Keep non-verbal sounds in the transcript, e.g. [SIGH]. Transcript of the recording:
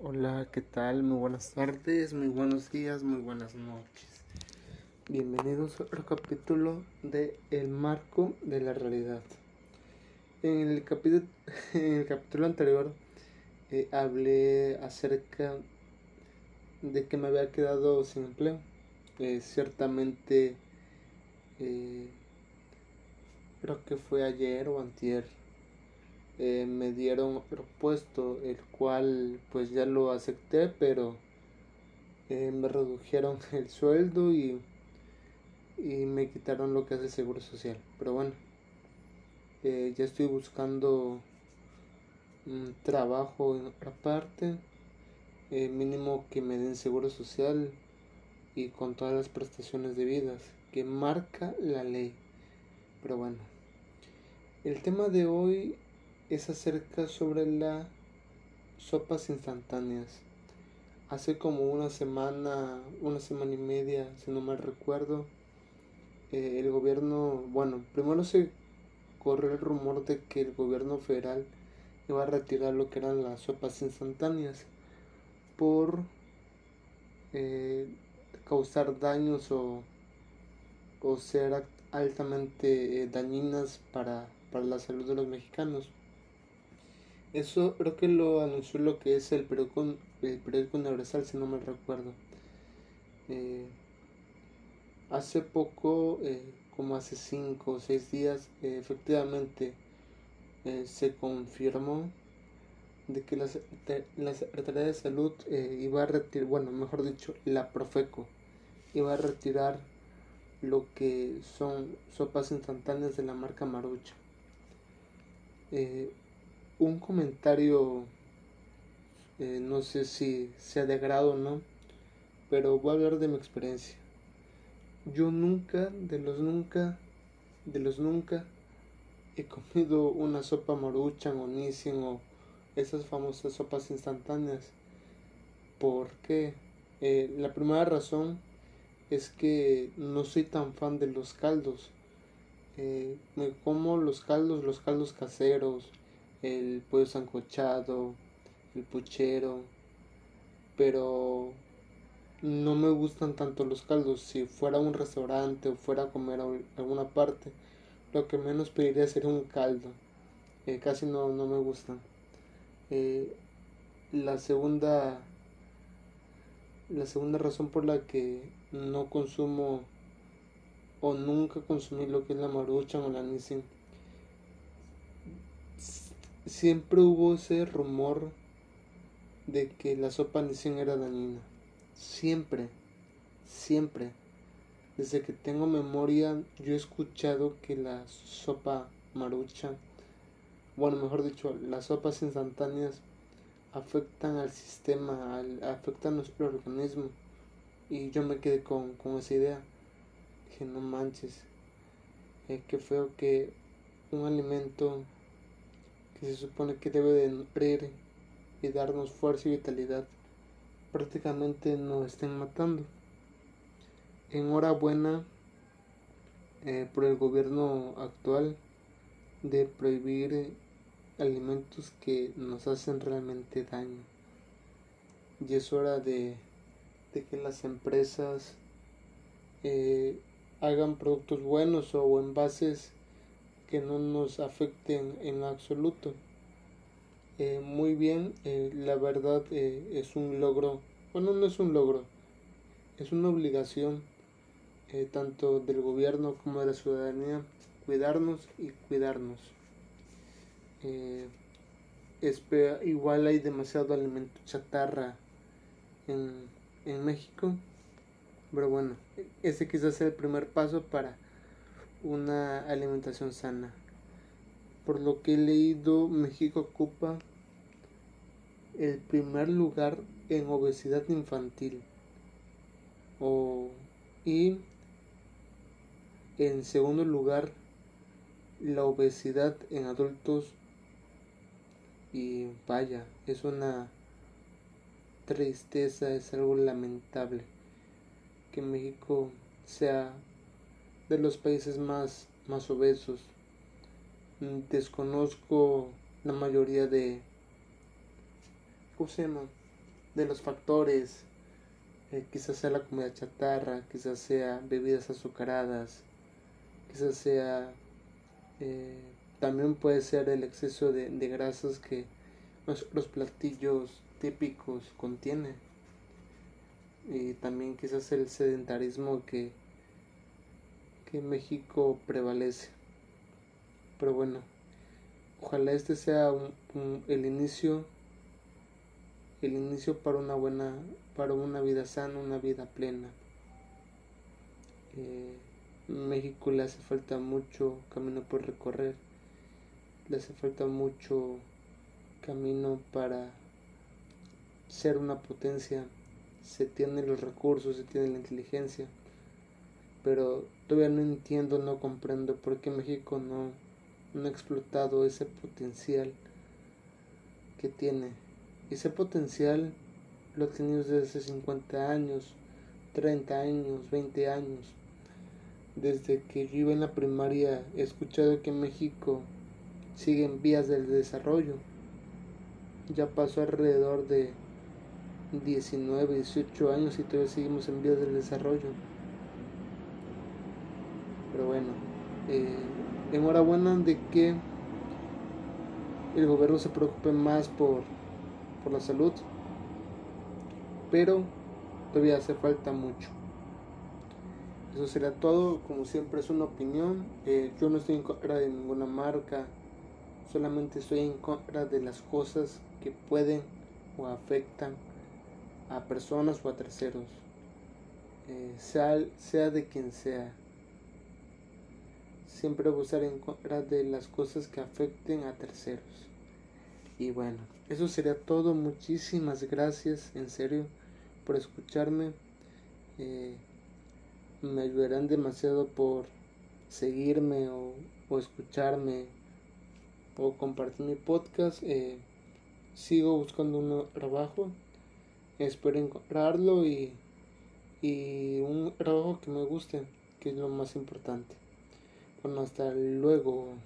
Hola, ¿qué tal? Muy buenas tardes, muy buenos días, muy buenas noches. Bienvenidos a otro capítulo de El marco de la realidad. En el, capítulo, [LAUGHS] anterior eh, hablé acerca de que me había quedado sin empleo. Eh, ciertamente, eh, creo que fue ayer o antier eh, me dieron otro puesto, el cual pues ya lo acepté, pero eh, me redujeron [LAUGHS] el sueldo y, y me quitaron lo que hace Seguro Social. Pero bueno, eh, ya estoy buscando trabajo en otra parte, mínimo que me den Seguro Social y con todas las prestaciones debidas que marca la ley. Pero bueno, el tema de hoy es acerca sobre las sopas instantáneas. Hace como una semana, una semana y media, si no mal recuerdo, eh, el gobierno, bueno, primero se corrió el rumor de que el gobierno federal iba a retirar lo que eran las sopas instantáneas por eh, causar daños o, o ser altamente eh, dañinas para, para la salud de los mexicanos. Eso creo que lo anunció lo que es el periódico, el periódico universal, si no me recuerdo. Eh, hace poco, eh, como hace cinco o seis días, eh, efectivamente se confirmó de que la, la Secretaría de Salud iba a retirar, bueno, mejor dicho, la Profeco iba a retirar lo que son sopas instantáneas de la marca Marucha un comentario, eh, no sé si sea de agrado o no, pero voy a hablar de mi experiencia. Yo nunca, de los nunca, de los nunca, he comido una sopa maruchan o nisin o esas famosas sopas instantáneas. ¿Por qué? Eh, la primera razón es que no soy tan fan de los caldos. Eh, me como los caldos, los caldos caseros, el pollo sancochado, el puchero, pero no me gustan tanto los caldos. Si fuera a un restaurante o fuera a comer a alguna parte, lo que menos pediría sería un caldo. Eh, casi no, no me gustan. Eh, la segunda la segunda razón por la que no consumo o nunca consumí lo que es la maruchan o la nissin siempre hubo ese rumor de que la sopa Nissin era dañina. Siempre, siempre. Desde que tengo memoria, yo he escuchado que la sopa marucha, bueno, mejor dicho, las sopas instantáneas afectan al sistema, afectan a nuestro organismo. Y yo me quedé con, esa idea. Que no manches. Es que feo que un alimento que se supone que debe de nutrir y darnos fuerza y vitalidad, prácticamente nos estén matando. Enhorabuena eh, por el gobierno actual de prohibir alimentos que nos hacen realmente daño. Y es hora de, de que las empresas eh, hagan productos buenos o envases que no nos afecten en absoluto. Eh, muy bien, eh, la verdad eh, es un logro, bueno, no es un logro, es una obligación tanto del gobierno como de la ciudadanía cuidarnos y cuidarnos. igual hay demasiado alimento chatarra en, en México, pero bueno, ese quizás sea el primer paso para una alimentación sana. Por lo que he leído, México ocupa el primer lugar en obesidad infantil. y en segundo lugar, la obesidad en adultos. Y vaya, es una tristeza, es algo lamentable que México sea de los países más, más obesos. Mm, desconozco la mayoría de... ¿Cómo de los factores. Eh, quizás sea la comida chatarra, quizás sea bebidas azucaradas, quizás sea eh, también puede ser el exceso de, de grasas que los platillos típicos contienen y también quizás el sedentarismo que, que México prevalece. Pero bueno ojalá este sea el inicio el inicio para una buena para una vida sana una vida plena. Eh, México le hace falta mucho camino por recorrer. Le hace falta mucho camino para ser una potencia. Se tienen los recursos se tiene la inteligencia pero todavía no entiendo no comprendo por qué México no no ha explotado ese potencial que tiene. Ese potencial lo ha tenido desde hace 50 años, 30 años, 20 años. Desde que yo iba en la primaria he escuchado que México sigue en vías del desarrollo. Ya pasó alrededor de 19, 18 años y todavía seguimos en vías del desarrollo. Pero bueno, eh, enhorabuena de que el gobierno se preocupe más por, por la salud, pero todavía hace falta mucho. Eso será todo, como siempre es una opinión, eh, yo no estoy en contra de ninguna marca, solamente estoy en contra de las cosas que pueden o afectan a personas o a terceros, eh, sea, sea de quien sea siempre buscar en contra de las cosas que afecten a terceros. Y bueno, eso sería todo. Muchísimas gracias, en serio, por escucharme. Eh, me ayudarán demasiado por seguirme o, escucharme o compartir mi podcast. Eh, sigo buscando un trabajo. Espero encontrarlo y, y un trabajo que me guste, que es lo más importante. Bueno, hasta luego.